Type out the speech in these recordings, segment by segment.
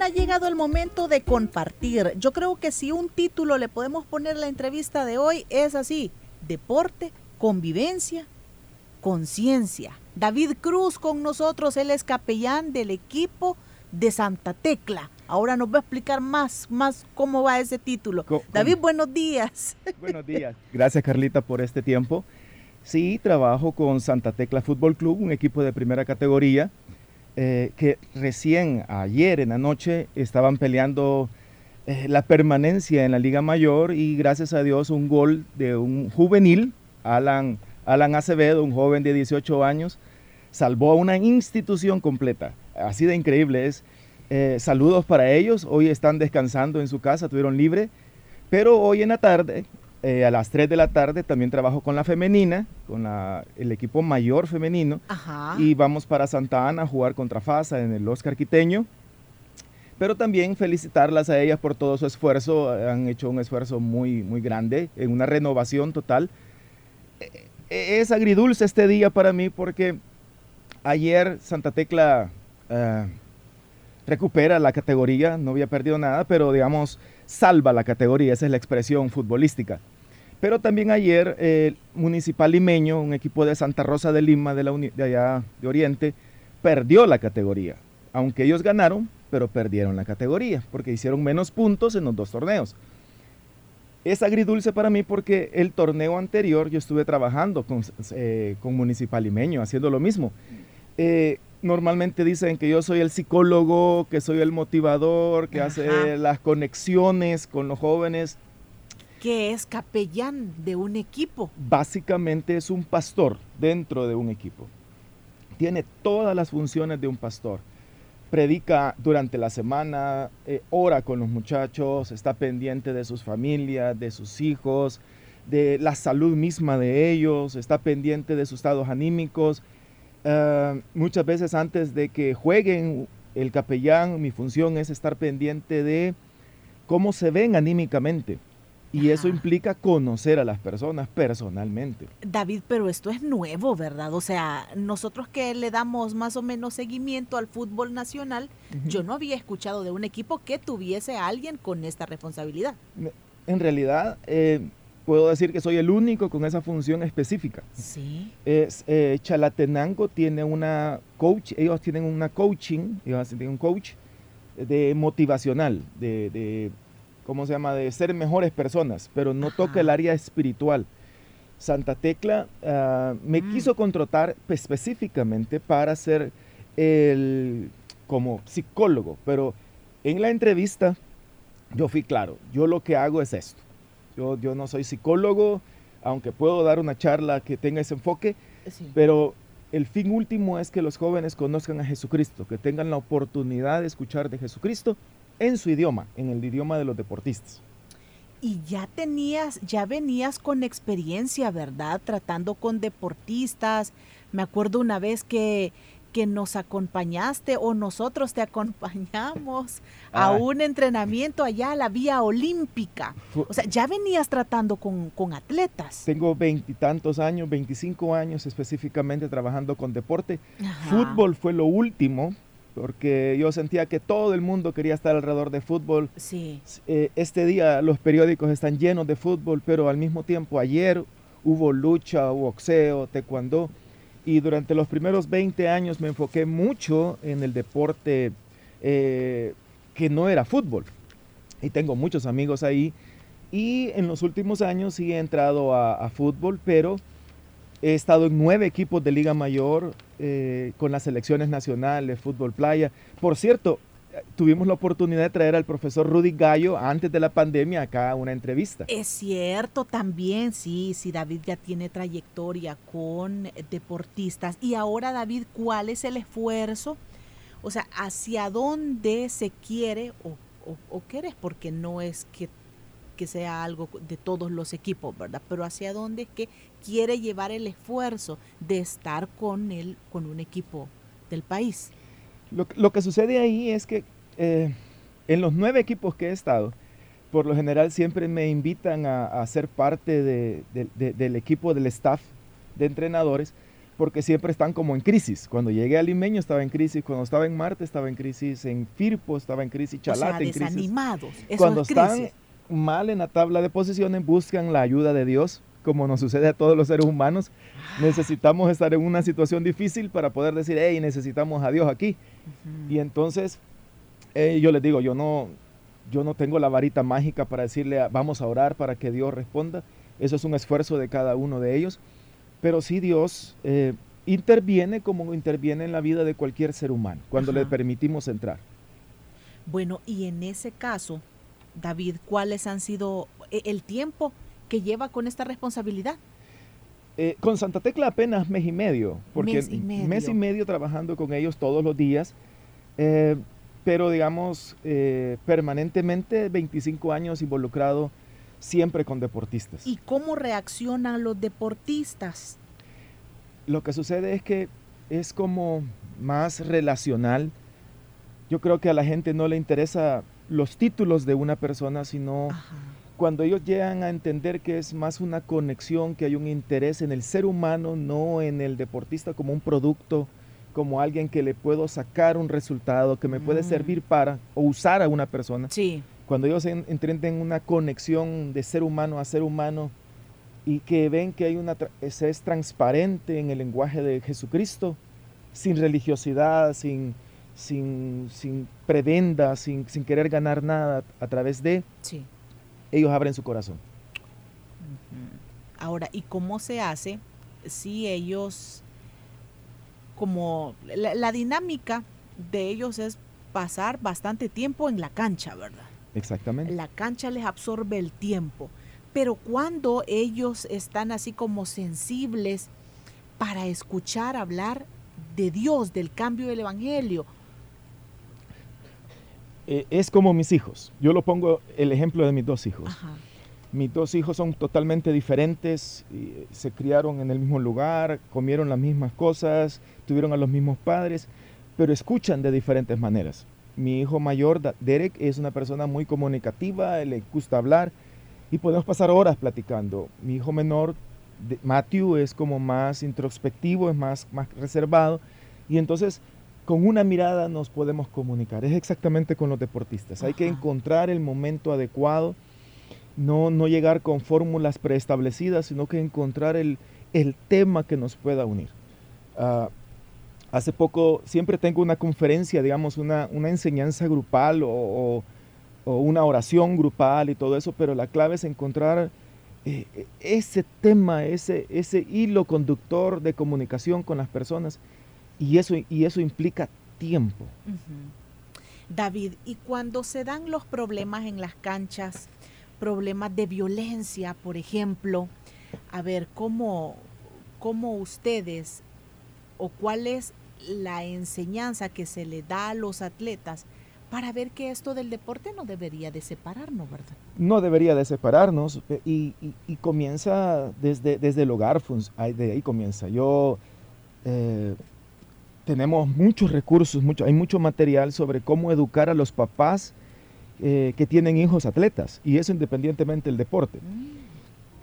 Ha llegado el momento de compartir. Yo creo que si un título le podemos poner la entrevista de hoy es así, deporte, convivencia, conciencia. David Cruz con nosotros, él es capellán del equipo de Santa Tecla. Ahora nos va a explicar más, más cómo va ese título. David, buenos días. Buenos días. Gracias Carlita por este tiempo. Sí, trabajo con Santa Tecla Fútbol Club, un equipo de primera categoría eh, que recién ayer en la noche estaban peleando eh, la permanencia en la Liga Mayor y gracias a Dios un gol de un juvenil, Alan, Alan Acevedo, un joven de 18 años, salvó a una institución completa. Así de increíble es. Eh, saludos para ellos. Hoy están descansando en su casa, tuvieron libre. Pero hoy en la tarde eh, a las 3 de la tarde también trabajo con la femenina, con el equipo mayor femenino. Y vamos para Santa Ana a jugar contra FASA en el Oscar Quiteño. Pero también felicitarlas a ellas por todo su esfuerzo. Han hecho un esfuerzo muy, muy grande en una renovación total. Eh, es agridulce este día para mí porque ayer Santa Tecla eh, recupera la categoría, no había perdido nada, pero digamos salva la categoría, esa es la expresión futbolística. Pero también ayer el eh, Municipal Limeño, un equipo de Santa Rosa de Lima, de, la de allá de Oriente, perdió la categoría. Aunque ellos ganaron, pero perdieron la categoría, porque hicieron menos puntos en los dos torneos. Es agridulce para mí porque el torneo anterior yo estuve trabajando con, eh, con Municipal Limeño, haciendo lo mismo. Eh, normalmente dicen que yo soy el psicólogo, que soy el motivador, que hace las conexiones con los jóvenes. Que es capellán de un equipo. Básicamente es un pastor dentro de un equipo. Tiene todas las funciones de un pastor. Predica durante la semana, eh, ora con los muchachos, está pendiente de sus familias, de sus hijos, de la salud misma de ellos, está pendiente de sus estados anímicos Ah, muchas veces antes de que jueguen el capellán, mi función es estar pendiente de cómo se ven anímicamente. Y eso implica conocer a las personas personalmente. David, pero esto es nuevo, ¿verdad? O sea, nosotros que le damos más o menos seguimiento al fútbol nacional, yo no había escuchado de un equipo que tuviese a alguien con esta responsabilidad. En realidad, eh, puedo decir que soy el único con esa función específica. Sí. Es, eh, Chalatenango tiene una coach, ellos tienen una coaching, ellos tienen un coach de motivacional, de, ¿cómo se llama? De ser mejores personas, pero no toca el área espiritual. Santa Tecla ah, me mm. quiso contratar específicamente para ser el, como psicólogo, pero en la entrevista yo fui claro, yo lo que hago es esto yo, no soy psicólogo, aunque puedo dar una charla que tenga ese enfoque, pero el fin último es que los jóvenes conozcan a Jesucristo, que tengan la oportunidad de escuchar de Jesucristo en su idioma, en el idioma de los deportistas. Y ya tenías, ya venías con experiencia, ¿verdad? Tratando con deportistas. Me acuerdo una vez que que nos acompañaste o nosotros te acompañamos a un entrenamiento allá a la vía olímpica. O sea, ya venías tratando con, atletas. Tengo veintitantos años, 25 años específicamente trabajando con deporte. Fútbol fue lo último, porque yo sentía que todo el mundo quería estar alrededor de fútbol. Sí. Eh, este día los periódicos están llenos de fútbol, pero al mismo tiempo ayer hubo lucha, boxeo, taekwondo y durante los primeros 20 años me enfoqué mucho en el deporte eh, que no era fútbol. Y tengo muchos amigos ahí. Y en los últimos años sí he entrado a, fútbol, pero he estado en nueve equipos de Liga Mayor eh, con las selecciones nacionales, fútbol playa. Por cierto, tuvimos la oportunidad de traer al profesor Rudy Gallo antes de la pandemia acá a una entrevista. Es cierto, también, sí, sí, David ya tiene trayectoria con deportistas. Y ahora, David, ¿cuál es el esfuerzo? O sea, ¿hacia dónde se quiere o, o? Porque no es que, que sea algo de todos los equipos, ¿verdad? Pero ¿hacia dónde es que quiere llevar el esfuerzo de estar con, él, con un equipo del país? Lo, que sucede ahí es que eh, en los nueve equipos que he estado, por lo general siempre me invitan a, ser parte del equipo, del staff de entrenadores, porque siempre están como en crisis. Cuando llegué a Limeño estaba en crisis, cuando estaba en Marte estaba en crisis, en Firpo estaba en crisis, Chalate en crisis. desanimados. cuando están mal en la tabla de posiciones buscan la ayuda de Dios, como nos sucede a todos los seres humanos. Necesitamos estar en una situación difícil para poder decir, hey, necesitamos a Dios aquí. Y entonces eh, yo les digo, yo no, yo no tengo la varita mágica para decirle, vamos a orar para que Dios responda. Eso es un esfuerzo de cada uno de ellos. Pero sí Dios eh, interviene como interviene en la vida de cualquier ser humano, cuando le permitimos entrar. Bueno, y en ese caso, David, ¿cuáles han sido eh, el tiempo que lleva con esta responsabilidad? con Santa Tecla apenas mes y medio, porque mes y medio, mes y medio trabajando con ellos todos los días pero digamos, eh, permanentemente 25 años involucrado siempre con deportistas. ¿Y cómo reaccionan los deportistas? Lo que sucede es que es como más relacional. Yo creo que a la gente no le interesa los títulos de una persona, sino cuando ellos llegan a entender que es más una conexión, que hay un interés en el ser humano, no en el deportista como un producto como alguien que le puedo sacar un resultado que me puede mm. servir para o usar a una persona. Sí. Cuando ellos entren en una conexión de ser humano a ser humano y que ven que hay una se es transparente en el lenguaje de Jesucristo, sin religiosidad, sin, sin, sin prebenda, sin, sin querer ganar nada a través de, sí. ellos abren su corazón. Ahora, ¿y cómo se hace si ellos como la, dinámica de ellos es pasar bastante tiempo en la cancha, ¿verdad? Exactamente. La cancha les absorbe el tiempo. Pero cuando ellos están así como sensibles para escuchar hablar de Dios, del cambio del Evangelio. Eh, es como mis hijos. Yo lo pongo el ejemplo de mis dos hijos. Ajá. Mis dos hijos son totalmente diferentes, se criaron en el mismo lugar, comieron las mismas cosas, tuvieron a los mismos padres, pero escuchan de diferentes maneras. Mi hijo mayor, Derek, es una persona muy comunicativa, le gusta hablar y podemos pasar horas platicando. Mi hijo menor, Matthew, es como más introspectivo, es más, más reservado y entonces con una mirada nos podemos comunicar. Es exactamente con los deportistas. Hay que encontrar el momento adecuado no, no llegar con fórmulas preestablecidas, sino que encontrar el, tema que nos pueda unir. Ah, hace poco, siempre tengo una conferencia, digamos, una, enseñanza grupal o, una oración grupal y todo eso, pero la clave es encontrar eh, ese tema, ese, ese hilo conductor de comunicación con las personas y eso, y eso implica tiempo. David, y cuando se dan los problemas en las canchas, problemas de violencia, por ejemplo. A ver, ¿cómo, cómo ustedes o cuál es la enseñanza que se le da a los atletas para ver que esto del deporte no debería de separarnos, ¿verdad? No debería de separarnos eh, y, comienza desde, desde el hogar, de ahí comienza. Yo, eh, tenemos muchos recursos, mucho, hay mucho material sobre cómo educar a los papás eh, que tienen hijos atletas, y eso independientemente del deporte.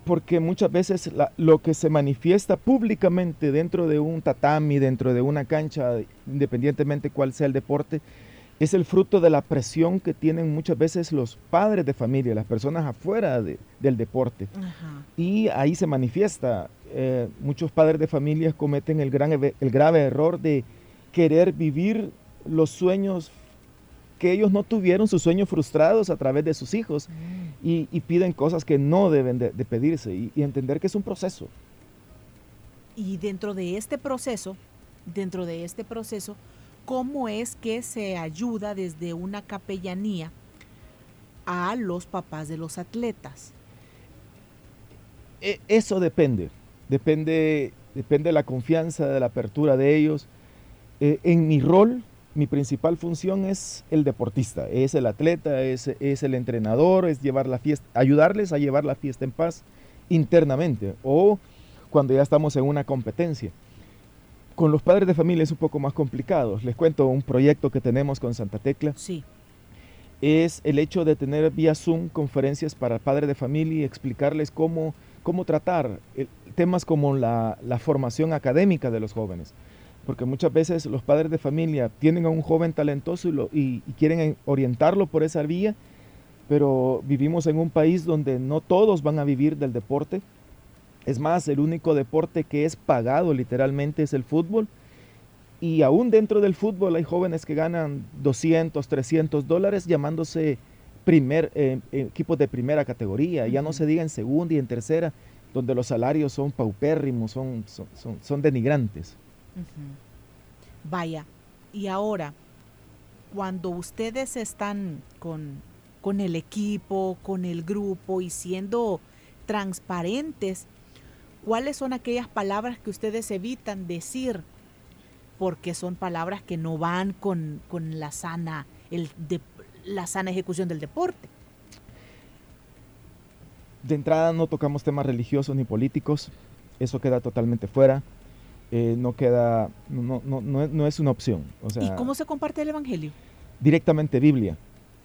Porque muchas veces lo que se manifiesta públicamente dentro de un tatami, dentro de una cancha, independientemente cuál sea el deporte, es el fruto de la presión que tienen muchas veces los padres de familia, las personas afuera del deporte. Y ahí se manifiesta. Eh, muchos padres de familia cometen el, gran, el grave error de querer vivir los sueños que ellos no tuvieron sus sueños frustrados a través de sus hijos mm. y, piden cosas que no deben de, pedirse y, entender que es un proceso. Y dentro de este proceso, dentro de este proceso, ¿cómo es que se ayuda desde una capellanía a los papás de los atletas? E, eso depende, depende, depende de la confianza, de la apertura de ellos. Eh, en mi rol, mi principal función es el deportista, es el atleta, es, es, el entrenador, es llevar la fiesta, ayudarles a llevar la fiesta en paz internamente o cuando ya estamos en una competencia. Con los padres de familia es un poco más complicado. Les cuento un proyecto que tenemos con Santa Tecla. Sí. Es el hecho de tener vía Zoom conferencias para padres de familia y explicarles cómo, cómo tratar eh, temas como la, la formación académica de los jóvenes porque muchas veces los padres de familia tienen a un joven talentoso y, quieren orientarlo por esa vía, pero vivimos en un país donde no todos van a vivir del deporte. Es más, el único deporte que es pagado literalmente es el fútbol. Y aún dentro del fútbol hay jóvenes que ganan 200, 300 dólares llamándose primer, eh, equipos de primera categoría. Ya no se diga en segunda y en tercera, donde los salarios son paupérrimos, son, son, son denigrantes. Vaya, y ahora, cuando ustedes están con, con el equipo, con el grupo y siendo transparentes, ¿cuáles son aquellas palabras que ustedes evitan decir? Porque son palabras que no van con, con la, sana, el de, la sana ejecución del deporte. De entrada no tocamos temas religiosos ni políticos, eso queda totalmente fuera. Eh, no queda, no, no, no, es una opción. O sea, ¿Y cómo se comparte el Evangelio? Directamente Biblia.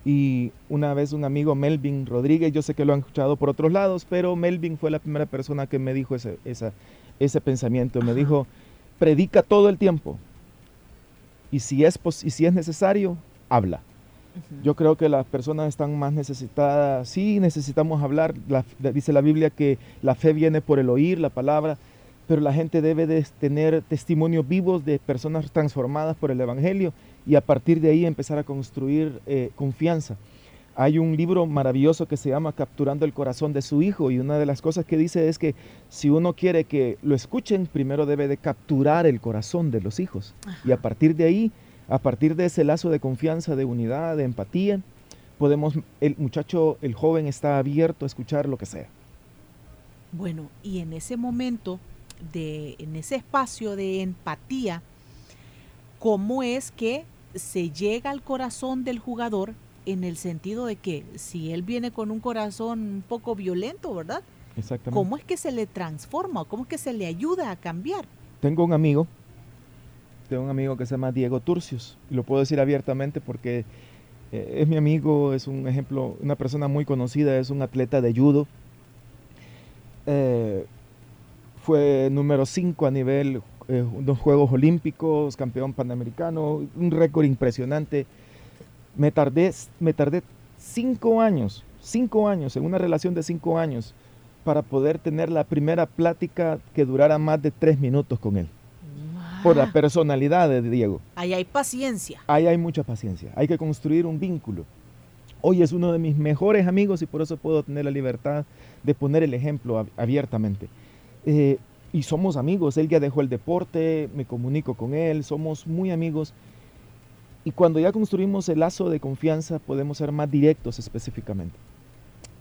Y una vez un amigo, Melvin Rodríguez, yo sé que lo han escuchado por otros lados, pero Melvin fue la primera persona que me dijo ese, esa, ese pensamiento. Me dijo, predica todo el tiempo. Y si es, y si es necesario, habla. Yo creo que las personas están más necesitadas, sí necesitamos hablar, dice la Biblia que la fe viene por el oír la palabra, pero la gente debe de tener testimonios vivos de personas transformadas por el Evangelio y a partir de ahí empezar a construir eh, confianza. Hay un libro maravilloso que se llama Capturando el corazón de su hijo y una de las cosas que dice es que si uno quiere que lo escuchen, primero debe de capturar el corazón de los hijos y a partir de ahí, a partir de ese lazo de confianza, de unidad, de empatía, podemos, el muchacho, el joven está abierto a escuchar lo que sea. Bueno, y en ese momento de, en ese espacio de empatía, cómo es que se llega al corazón del jugador en el sentido de que si él viene con un corazón un poco violento, ¿verdad? Exactamente. ¿Cómo es que se le transforma? ¿Cómo es que se le ayuda a cambiar? Tengo un amigo, tengo un amigo que se llama Diego Turcios, y lo puedo decir abiertamente porque eh, es mi amigo, es un ejemplo, una persona muy conocida, es un atleta de judo. Eh, fue número 5 a nivel eh, Juegos Olímpicos, campeón panamericano, un récord impresionante. Me tardé, me tardé cinco años, cinco años, en una relación de cinco años, para poder tener la primera plática que durara más de tres minutos con él. Por la personalidad de Diego. Ahí hay paciencia. Ahí hay mucha paciencia. Hay que construir un vínculo. Hoy es uno de mis mejores amigos y por eso puedo tener la libertad de poner el ejemplo abiertamente. Eh, y somos amigos, él ya dejó el deporte, me comunico con él, somos muy amigos. Y cuando ya construimos el lazo de confianza podemos ser más directos específicamente.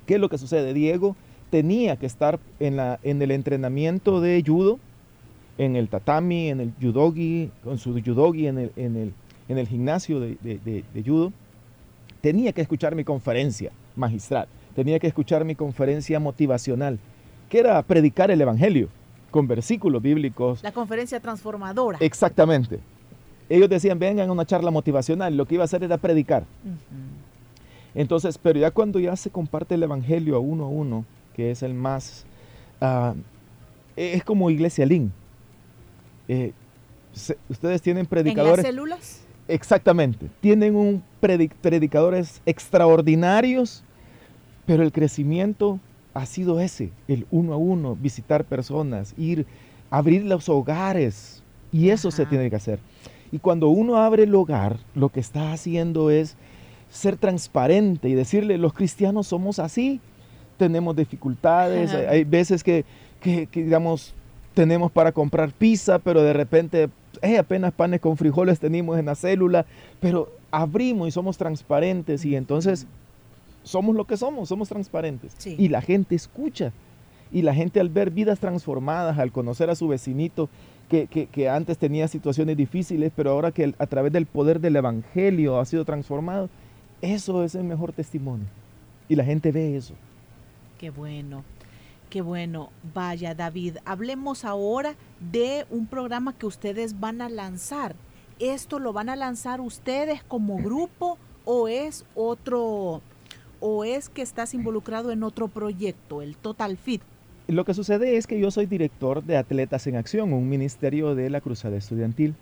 ¿Qué es lo que sucede? Diego tenía que estar en, la, en el entrenamiento de judo, en el tatami, en el judogi, con su judogi en el, en el, en el gimnasio de, de, judo. Tenía que escuchar mi conferencia magistral, tenía que escuchar mi conferencia motivacional que era predicar el Evangelio con versículos bíblicos. La conferencia transformadora. Exactamente. Ellos decían, vengan a una charla motivacional, lo que iba a hacer era predicar. Entonces, pero ya cuando ya se comparte el Evangelio a uno a uno, que es el más, ah, es como Iglesia Lin. Eh, ustedes tienen predicadores. ¿En las células? Exactamente. Tienen un predicadores extraordinarios, pero el crecimiento ha sido ese, el uno a uno, visitar personas, ir, abrir los hogares. Y eso se tiene que hacer. Y cuando uno abre el hogar, lo que está haciendo es ser transparente y decirle, los cristianos somos así, tenemos dificultades, hay veces que, que, digamos, tenemos para comprar pizza, pero de repente eh, apenas panes con frijoles tenemos en la célula, pero abrimos y somos transparentes y entonces somos lo que somos, somos transparentes. Y la gente escucha. Y la gente al ver vidas transformadas, al conocer a su vecinito que, que, antes tenía situaciones difíciles, pero ahora que a través del poder del Evangelio ha sido transformado, eso es el mejor testimonio. Y la gente ve eso. Qué bueno. Qué bueno, vaya David, hablemos ahora de un programa que ustedes van a lanzar. ¿Esto lo van a lanzar ustedes como grupo o es otro o es que estás involucrado en otro proyecto, el Total Fit? Lo que sucede es que yo soy director de Atletas en Acción, un ministerio de la Cruzada Estudiantil.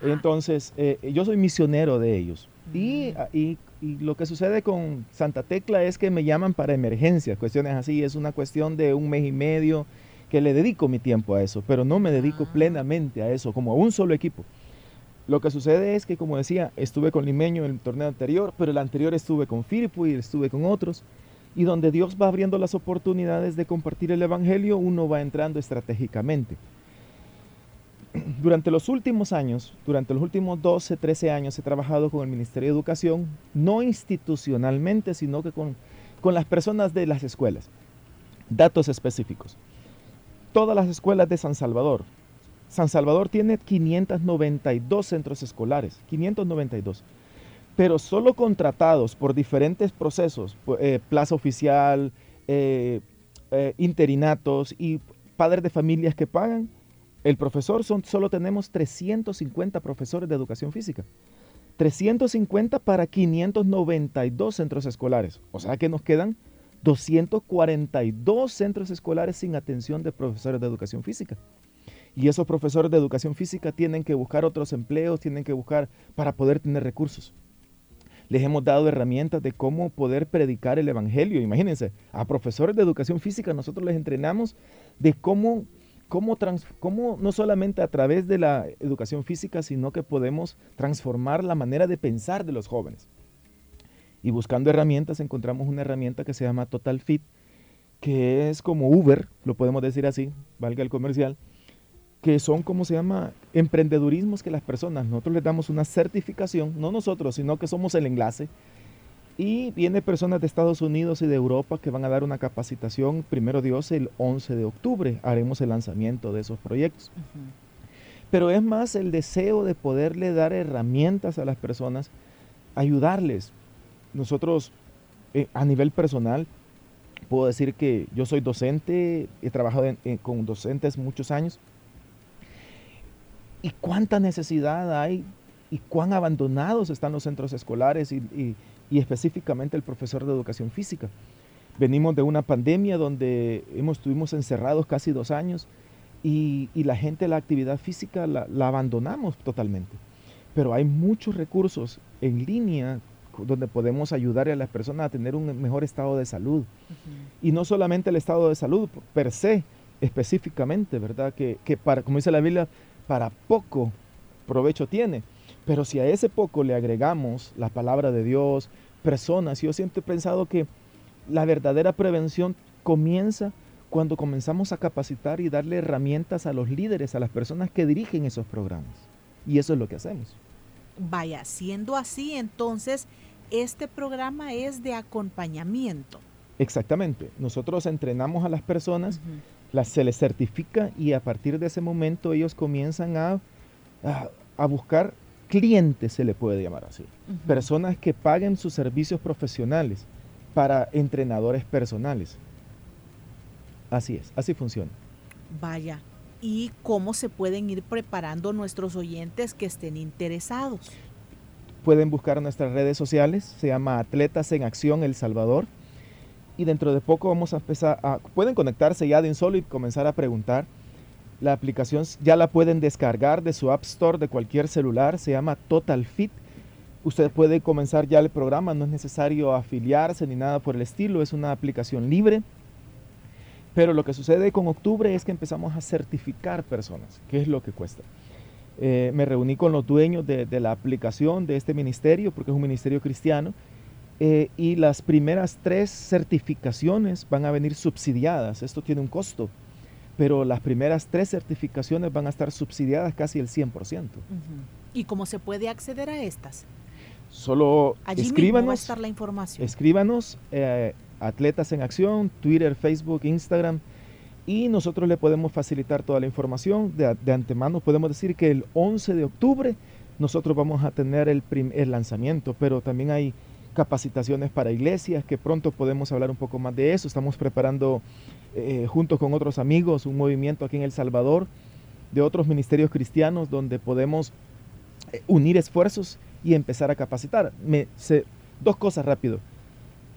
Entonces, eh, yo soy misionero de ellos. Y, mm. y y lo que sucede con Santa Tecla es que me llaman para emergencias, cuestiones así, es una cuestión de un mes y medio que le dedico mi tiempo a eso, pero no me dedico ah. plenamente a eso, como a un solo equipo. Lo que sucede es que, como decía, estuve con Limeño en el torneo anterior, pero el anterior estuve con Filipo y estuve con otros, y donde Dios va abriendo las oportunidades de compartir el Evangelio, uno va entrando estratégicamente durante los últimos años, durante los últimos 12, 13 años, he trabajado con el Ministerio de Educación, no institucionalmente, sino que con, con las personas de las escuelas. Datos específicos. Todas las escuelas de San Salvador. San Salvador tiene 592 centros escolares, 592 pero solo contratados por diferentes procesos, eh, plaza oficial, eh, eh, interinatos y padres de familias que pagan, el profesor son, solo tenemos 350 profesores de educación física. 350 para 592 centros escolares. O sea que nos quedan 242 centros escolares sin atención de profesores de educación física. Y esos profesores de educación física tienen que buscar otros empleos, tienen que buscar para poder tener recursos. Les hemos dado herramientas de cómo poder predicar el Evangelio. Imagínense, a profesores de educación física nosotros les entrenamos de cómo cómo, no solamente a través de la educación física, sino que podemos transformar la manera de pensar de los jóvenes. Y buscando herramientas encontramos una herramienta que se llama Total Fit, que es como Uber, lo podemos decir así, valga el comercial, que son como se llama emprendedurismos que las personas, nosotros les damos una certificación, no nosotros, sino que somos el enlace y viene personas de Estados Unidos y de Europa que van a dar una capacitación, primero Dios, el 11 de octubre. Haremos el lanzamiento de esos proyectos. Pero es más el deseo de poderle dar herramientas a las personas, ayudarles. Nosotros, eh, a nivel personal, puedo decir que yo soy docente, he trabajado con docentes muchos años. ¿Y cuánta necesidad hay y cuán abandonados están los centros escolares y, y específicamente el profesor de educación física. Venimos de una pandemia donde hemos, estuvimos encerrados casi dos años y, la gente la actividad física la, abandonamos totalmente. Pero hay muchos recursos en línea donde podemos ayudar a las personas a tener un mejor estado de salud. Y no solamente el estado de salud per se, específicamente, ¿verdad? Que, que para, como dice la Biblia, para poco provecho tiene pero si a ese poco le agregamos la palabra de Dios, personas, yo siempre he pensado que la verdadera prevención comienza cuando comenzamos a capacitar y darle herramientas a los líderes, a las personas que dirigen esos programas. Y eso es lo que hacemos. Vaya, siendo así, entonces, este programa es de acompañamiento. Exactamente. Nosotros entrenamos a las personas, las, se les certifica y a partir de ese momento ellos comienzan a, a, a buscar clientes, se le puede llamar así. Personas que paguen sus servicios profesionales para entrenadores personales. Así es, así funciona. Vaya, ¿y cómo se pueden ir preparando nuestros oyentes que estén interesados? Pueden buscar nuestras redes sociales, se llama Atletas en Acción El Salvador. Y dentro de poco vamos a empezar a... Pueden conectarse ya de Insolo y comenzar a preguntar la aplicación ya la pueden descargar de su App Store de cualquier celular, se llama Total Fit. Usted puede comenzar ya el programa, no es necesario afiliarse ni nada por el estilo, es una aplicación libre. Pero lo que sucede con octubre es que empezamos a certificar personas, que es lo que cuesta. Eh, me reuní con los dueños de, la aplicación de este ministerio, porque es un ministerio cristiano, eh, y las primeras tres certificaciones van a venir subsidiadas. Esto tiene un costo pero las primeras tres certificaciones van a estar subsidiadas casi el 100%. ¿Y cómo se puede acceder a estas? Solo Allí escríbanos. va a estar la información. Escríbanos, eh, Atletas en Acción, Twitter, Facebook, Instagram, y nosotros le podemos facilitar toda la información. De, de antemano podemos decir que el 11 de octubre nosotros vamos a tener el, el lanzamiento, pero también hay capacitaciones para iglesias, que pronto podemos hablar un poco más de eso. Estamos preparando eh, junto con otros amigos un movimiento aquí en El Salvador de otros ministerios cristianos donde podemos eh, unir esfuerzos y empezar a capacitar. Me, dos cosas rápido.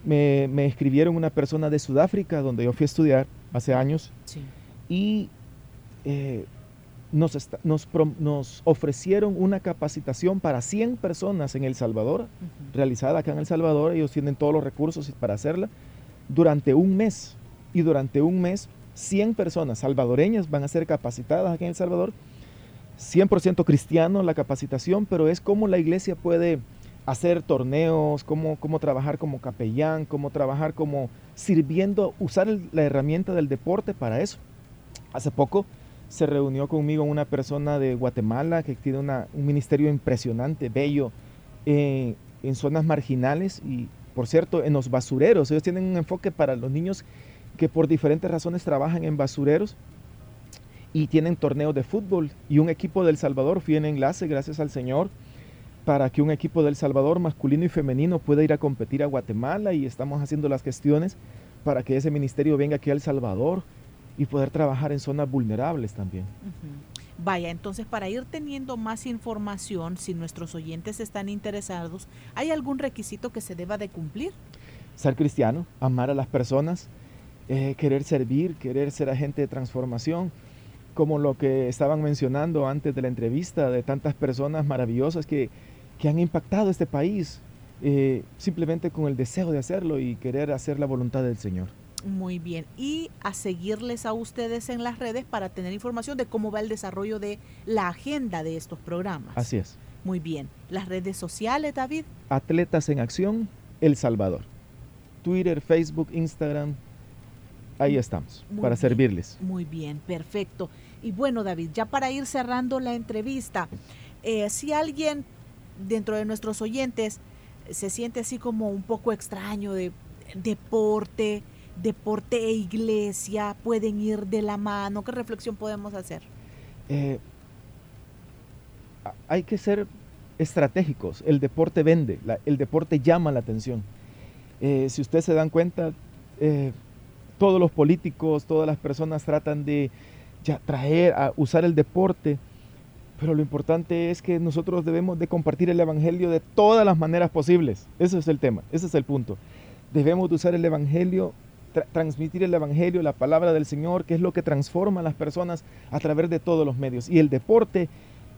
Me, me, escribieron una persona de Sudáfrica donde yo fui a estudiar hace años sí. y eh, nos, está, nos, nos, ofrecieron una capacitación para 100 personas en El Salvador, uh -huh. realizada acá en El Salvador, ellos tienen todos los recursos para hacerla, durante un mes. Y durante un mes, 100 personas salvadoreñas van a ser capacitadas aquí en El Salvador, 100% cristiano la capacitación, pero es como la iglesia puede hacer torneos, cómo, cómo trabajar como capellán, cómo trabajar como sirviendo, usar el, la herramienta del deporte para eso. Hace poco se reunió conmigo una persona de Guatemala que tiene una, un ministerio impresionante, bello, eh, en zonas marginales y, por cierto, en los basureros. Ellos tienen un enfoque para los niños que por diferentes razones trabajan en basureros y tienen torneos de fútbol. Y un equipo del Salvador fui en enlace, gracias al Señor, para que un equipo del Salvador masculino y femenino pueda ir a competir a Guatemala y estamos haciendo las gestiones para que ese ministerio venga aquí a El Salvador y poder trabajar en zonas vulnerables también. Uh -huh. Vaya, entonces para ir teniendo más información, si nuestros oyentes están interesados, ¿hay algún requisito que se deba de cumplir? Ser cristiano, amar a las personas, eh, querer servir, querer ser agente de transformación, como lo que estaban mencionando antes de la entrevista, de tantas personas maravillosas que, que han impactado este país, eh, simplemente con el deseo de hacerlo y querer hacer la voluntad del Señor. Muy bien. Y a seguirles a ustedes en las redes para tener información de cómo va el desarrollo de la agenda de estos programas. Así es. Muy bien. Las redes sociales, David. Atletas en Acción, El Salvador. Twitter, Facebook, Instagram. Ahí estamos, Muy para bien. servirles. Muy bien, perfecto. Y bueno, David, ya para ir cerrando la entrevista, eh, si alguien dentro de nuestros oyentes se siente así como un poco extraño de deporte, deporte e iglesia pueden ir de la mano? ¿Qué reflexión podemos hacer? Eh, hay que ser estratégicos. El deporte vende, el deporte llama la atención. Eh, si ustedes se dan cuenta, eh, todos los políticos, todas las personas tratan de traer, a usar el deporte, pero lo importante es que nosotros debemos de compartir el Evangelio de todas las maneras posibles. Ese es el tema, ese es el punto. Debemos de usar el Evangelio tra transmitir el Evangelio, la palabra del Señor, que es lo que transforma a las personas a través de todos los medios. Y el deporte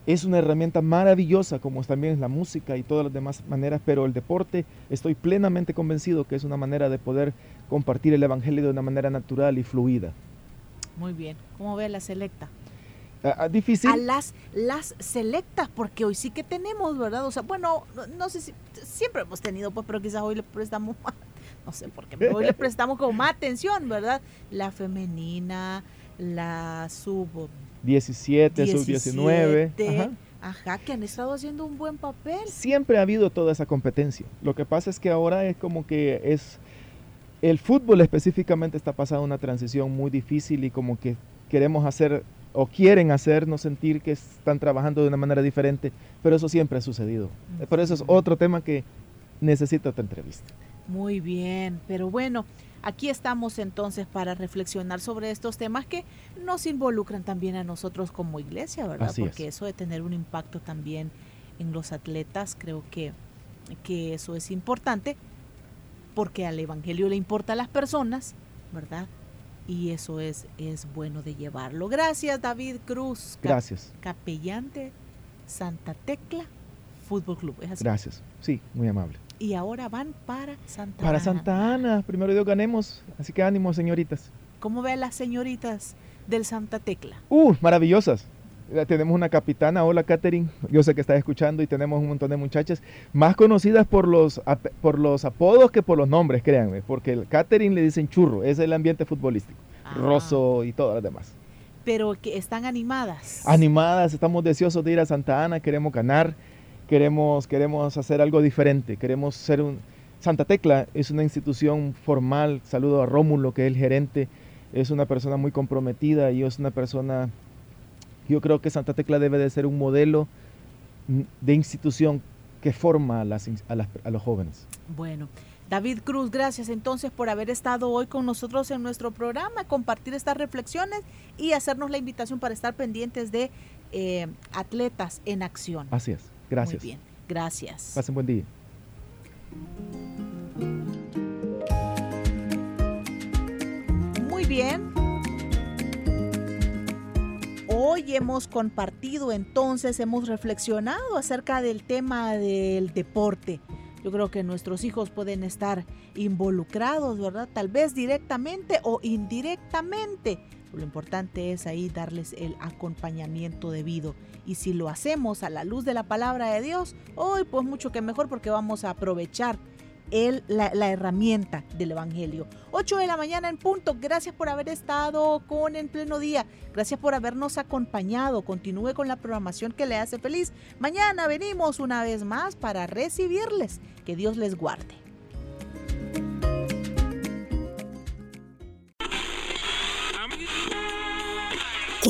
es una herramienta maravillosa, como también es la música y todas las demás maneras, pero el deporte estoy plenamente convencido que es una manera de poder compartir el Evangelio de una manera natural y fluida. Muy bien. ¿Cómo ve la selecta? Uh, difícil. A las, las selectas, porque hoy sí que tenemos, ¿verdad? O sea, bueno, no, no sé si siempre hemos tenido, pues, pero quizás hoy le prestamos más no sé por qué, pero hoy le prestamos como más atención, ¿verdad? La femenina, la sub 17, sub 19. Ajá. Ajá, que han estado haciendo un buen papel. Siempre ha habido toda esa competencia. Lo que pasa es que ahora es como que es el fútbol específicamente está pasando una transición muy difícil y como que queremos hacer o quieren hacernos sentir que están trabajando de una manera diferente, pero eso siempre ha sucedido. -huh. Pero eso es otro tema que necesita otra entrevista. Muy bien, pero bueno, aquí estamos entonces para reflexionar sobre estos temas que nos involucran también a nosotros como iglesia, ¿verdad? Así Porque es. eso de tener un impacto también en los atletas, creo que, que eso es importante, porque al Evangelio le importa a las personas, ¿verdad? Y eso es, es bueno de llevarlo. Gracias, David Cruz. Gracias. Capellán de Santa Tecla Fútbol Club. ¿Es así? Gracias. Sí, muy amable y ahora van para Santa para Ana. Santa Ana, primero Dios ganemos, así que ánimo señoritas. ¿Cómo ve a las señoritas del Santa Tecla? Uh, maravillosas. Tenemos una capitana, hola Katherine, yo sé que estás escuchando y tenemos un montón de muchachas más conocidas por los, por los apodos que por los nombres, créanme, porque el Katherine le dicen churro, es el ambiente futbolístico, ah. Rosso y todas las demás. pero que están animadas. Animadas, estamos deseosos de ir a Santa Ana, queremos ganar, queremos, queremos hacer algo diferente, queremos ser un... Santa Tecla es una institución formal, saludo a Rómulo, que es el gerente, es una persona muy comprometida y es una persona, yo creo que Santa Tecla debe de ser un modelo de institución que forma a, las, a, los jóvenes. Bueno, David Cruz, gracias entonces por haber estado hoy con nosotros en nuestro programa, compartir estas reflexiones y hacernos la invitación para estar pendientes de eh, atletas en acción. Así es, gracias. Muy bien, gracias. Pasen buen día. Muy bien. Hoy hemos compartido entonces, hemos reflexionado acerca del tema del deporte. Yo creo que nuestros hijos pueden estar involucrados, ¿verdad? Tal vez directamente o indirectamente. Lo importante es ahí darles el acompañamiento debido. Y si lo hacemos a la luz de la palabra de Dios, hoy pues mucho que mejor porque vamos a aprovechar la, herramienta del Evangelio. 8 de la mañana en punto. Gracias por haber estado con En Pleno Día. Gracias por habernos acompañado. Continúe con la programación que le hace feliz. Mañana venimos una vez más para recibirles. Que Dios les guarde.